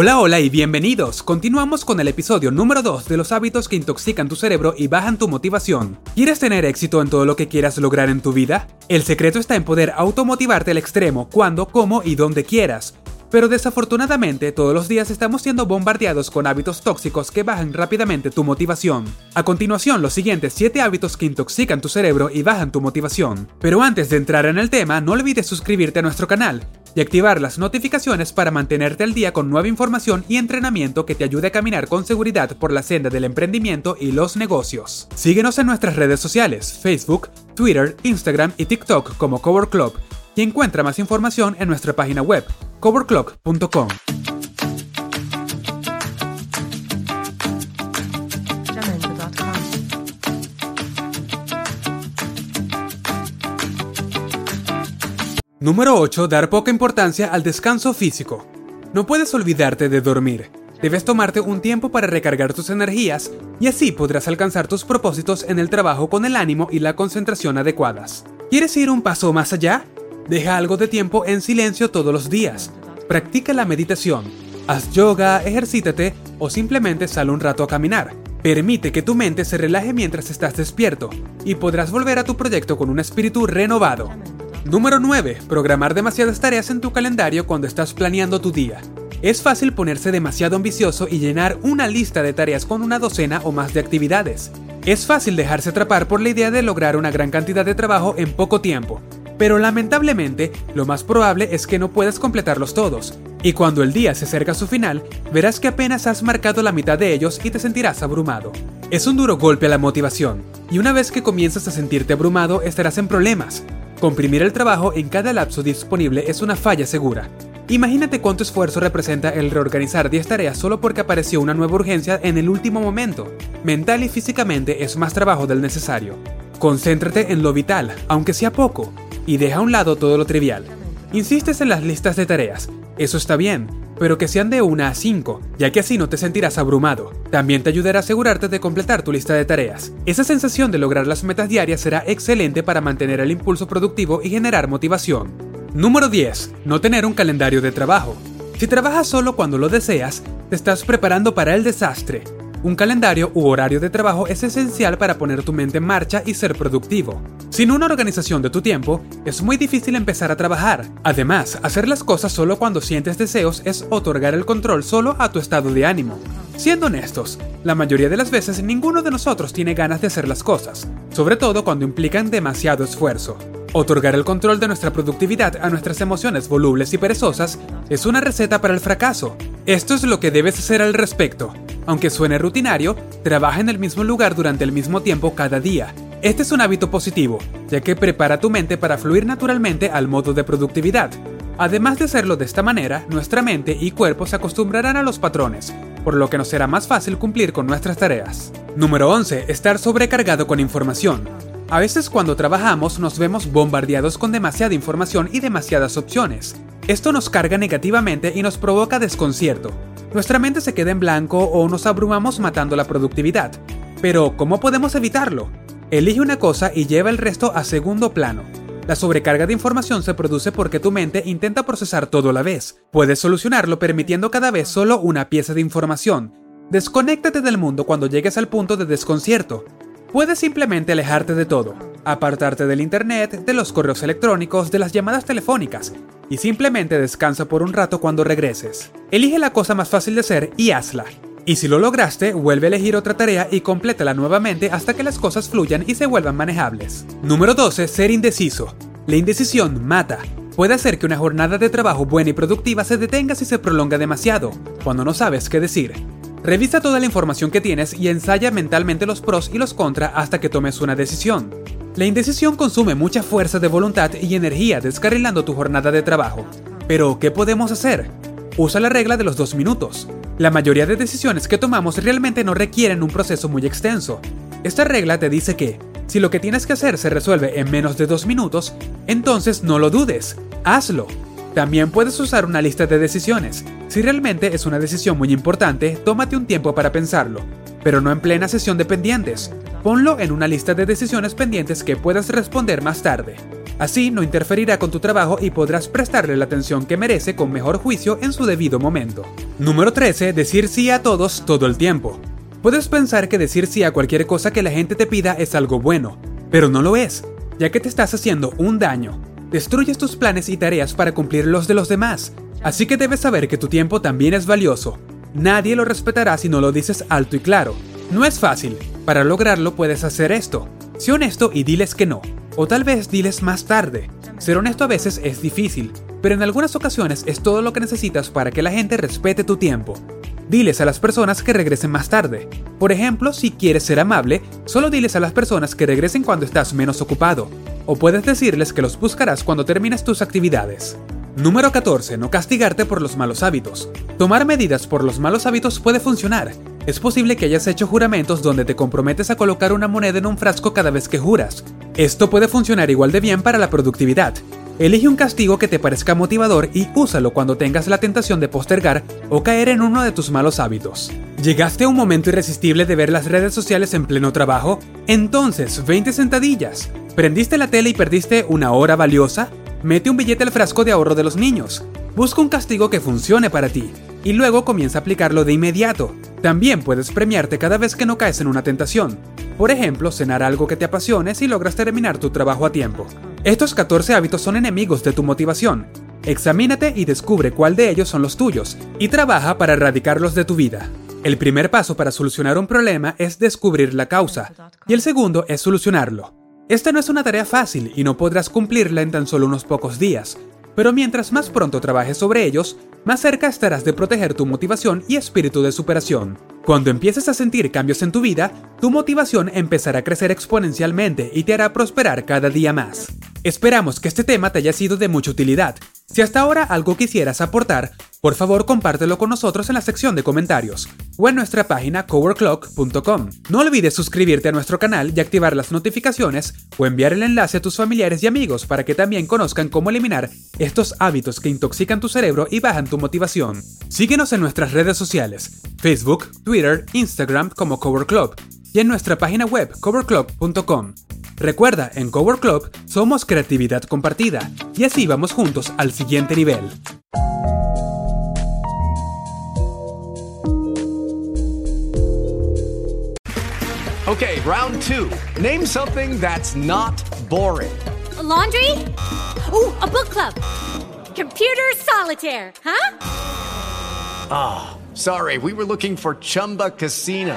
Hola, hola y bienvenidos. Continuamos con el episodio número 2 de los hábitos que intoxican tu cerebro y bajan tu motivación. ¿Quieres tener éxito en todo lo que quieras lograr en tu vida? El secreto está en poder automotivarte al extremo cuando, cómo y donde quieras. Pero desafortunadamente todos los días estamos siendo bombardeados con hábitos tóxicos que bajan rápidamente tu motivación. A continuación, los siguientes 7 hábitos que intoxican tu cerebro y bajan tu motivación. Pero antes de entrar en el tema, no olvides suscribirte a nuestro canal y activar las notificaciones para mantenerte al día con nueva información y entrenamiento que te ayude a caminar con seguridad por la senda del emprendimiento y los negocios. Síguenos en nuestras redes sociales, Facebook, Twitter, Instagram y TikTok como Cover Club y encuentra más información en nuestra página web, coverclock.com. Número 8. Dar poca importancia al descanso físico. No puedes olvidarte de dormir. Debes tomarte un tiempo para recargar tus energías y así podrás alcanzar tus propósitos en el trabajo con el ánimo y la concentración adecuadas. ¿Quieres ir un paso más allá? Deja algo de tiempo en silencio todos los días. Practica la meditación. Haz yoga, ejercítate o simplemente sal un rato a caminar. Permite que tu mente se relaje mientras estás despierto y podrás volver a tu proyecto con un espíritu renovado. Número 9. Programar demasiadas tareas en tu calendario cuando estás planeando tu día. Es fácil ponerse demasiado ambicioso y llenar una lista de tareas con una docena o más de actividades. Es fácil dejarse atrapar por la idea de lograr una gran cantidad de trabajo en poco tiempo, pero lamentablemente lo más probable es que no puedas completarlos todos. Y cuando el día se acerca a su final, verás que apenas has marcado la mitad de ellos y te sentirás abrumado. Es un duro golpe a la motivación, y una vez que comienzas a sentirte abrumado estarás en problemas. Comprimir el trabajo en cada lapso disponible es una falla segura. Imagínate cuánto esfuerzo representa el reorganizar 10 tareas solo porque apareció una nueva urgencia en el último momento. Mental y físicamente es más trabajo del necesario. Concéntrate en lo vital, aunque sea poco, y deja a un lado todo lo trivial. Insistes en las listas de tareas, eso está bien, pero que sean de 1 a 5, ya que así no te sentirás abrumado. También te ayudará a asegurarte de completar tu lista de tareas. Esa sensación de lograr las metas diarias será excelente para mantener el impulso productivo y generar motivación. Número 10. No tener un calendario de trabajo. Si trabajas solo cuando lo deseas, te estás preparando para el desastre. Un calendario u horario de trabajo es esencial para poner tu mente en marcha y ser productivo. Sin una organización de tu tiempo, es muy difícil empezar a trabajar. Además, hacer las cosas solo cuando sientes deseos es otorgar el control solo a tu estado de ánimo. Siendo honestos, la mayoría de las veces ninguno de nosotros tiene ganas de hacer las cosas, sobre todo cuando implican demasiado esfuerzo. Otorgar el control de nuestra productividad a nuestras emociones volubles y perezosas es una receta para el fracaso. Esto es lo que debes hacer al respecto. Aunque suene rutinario, trabaja en el mismo lugar durante el mismo tiempo cada día. Este es un hábito positivo, ya que prepara tu mente para fluir naturalmente al modo de productividad. Además de hacerlo de esta manera, nuestra mente y cuerpo se acostumbrarán a los patrones, por lo que nos será más fácil cumplir con nuestras tareas. Número 11. Estar sobrecargado con información. A veces cuando trabajamos nos vemos bombardeados con demasiada información y demasiadas opciones. Esto nos carga negativamente y nos provoca desconcierto. Nuestra mente se queda en blanco o nos abrumamos matando la productividad. Pero, ¿cómo podemos evitarlo? Elige una cosa y lleva el resto a segundo plano. La sobrecarga de información se produce porque tu mente intenta procesar todo a la vez. Puedes solucionarlo permitiendo cada vez solo una pieza de información. Desconéctate del mundo cuando llegues al punto de desconcierto. Puedes simplemente alejarte de todo, apartarte del internet, de los correos electrónicos, de las llamadas telefónicas, y simplemente descansa por un rato cuando regreses. Elige la cosa más fácil de hacer y hazla. Y si lo lograste, vuelve a elegir otra tarea y complétala nuevamente hasta que las cosas fluyan y se vuelvan manejables. Número 12. Ser indeciso. La indecisión mata. Puede hacer que una jornada de trabajo buena y productiva se detenga si se prolonga demasiado, cuando no sabes qué decir. Revisa toda la información que tienes y ensaya mentalmente los pros y los contra hasta que tomes una decisión. La indecisión consume mucha fuerza de voluntad y energía descarrilando tu jornada de trabajo. Pero, ¿qué podemos hacer? Usa la regla de los dos minutos. La mayoría de decisiones que tomamos realmente no requieren un proceso muy extenso. Esta regla te dice que, si lo que tienes que hacer se resuelve en menos de dos minutos, entonces no lo dudes, hazlo. También puedes usar una lista de decisiones. Si realmente es una decisión muy importante, tómate un tiempo para pensarlo, pero no en plena sesión de pendientes. Ponlo en una lista de decisiones pendientes que puedas responder más tarde. Así no interferirá con tu trabajo y podrás prestarle la atención que merece con mejor juicio en su debido momento. Número 13. Decir sí a todos todo el tiempo. Puedes pensar que decir sí a cualquier cosa que la gente te pida es algo bueno, pero no lo es, ya que te estás haciendo un daño. Destruyes tus planes y tareas para cumplir los de los demás, así que debes saber que tu tiempo también es valioso. Nadie lo respetará si no lo dices alto y claro. No es fácil, para lograrlo puedes hacer esto. Sé honesto y diles que no. O tal vez diles más tarde. Ser honesto a veces es difícil, pero en algunas ocasiones es todo lo que necesitas para que la gente respete tu tiempo. Diles a las personas que regresen más tarde. Por ejemplo, si quieres ser amable, solo diles a las personas que regresen cuando estás menos ocupado. O puedes decirles que los buscarás cuando termines tus actividades. Número 14. No castigarte por los malos hábitos. Tomar medidas por los malos hábitos puede funcionar. Es posible que hayas hecho juramentos donde te comprometes a colocar una moneda en un frasco cada vez que juras. Esto puede funcionar igual de bien para la productividad. Elige un castigo que te parezca motivador y úsalo cuando tengas la tentación de postergar o caer en uno de tus malos hábitos. ¿Llegaste a un momento irresistible de ver las redes sociales en pleno trabajo? Entonces, 20 sentadillas. ¿Prendiste la tele y perdiste una hora valiosa? Mete un billete al frasco de ahorro de los niños. Busca un castigo que funcione para ti y luego comienza a aplicarlo de inmediato. También puedes premiarte cada vez que no caes en una tentación. Por ejemplo, cenar algo que te apasione si logras terminar tu trabajo a tiempo. Estos 14 hábitos son enemigos de tu motivación. Examínate y descubre cuál de ellos son los tuyos y trabaja para erradicarlos de tu vida. El primer paso para solucionar un problema es descubrir la causa y el segundo es solucionarlo. Esta no es una tarea fácil y no podrás cumplirla en tan solo unos pocos días, pero mientras más pronto trabajes sobre ellos, más cerca estarás de proteger tu motivación y espíritu de superación. Cuando empieces a sentir cambios en tu vida, tu motivación empezará a crecer exponencialmente y te hará prosperar cada día más. Esperamos que este tema te haya sido de mucha utilidad. Si hasta ahora algo quisieras aportar, por favor compártelo con nosotros en la sección de comentarios o en nuestra página coverclock.com. No olvides suscribirte a nuestro canal y activar las notificaciones o enviar el enlace a tus familiares y amigos para que también conozcan cómo eliminar estos hábitos que intoxican tu cerebro y bajan tu motivación. Síguenos en nuestras redes sociales, Facebook, Twitter, Instagram como Cover Club y en nuestra página web coverclub.com. Recuerda, en Cover Club somos creatividad compartida y así vamos juntos al siguiente nivel. Okay, round two. Name something that's not boring. A laundry? Ooh, a book club. Computer solitaire, huh? Ah, sorry, we were looking for Chumba Casino.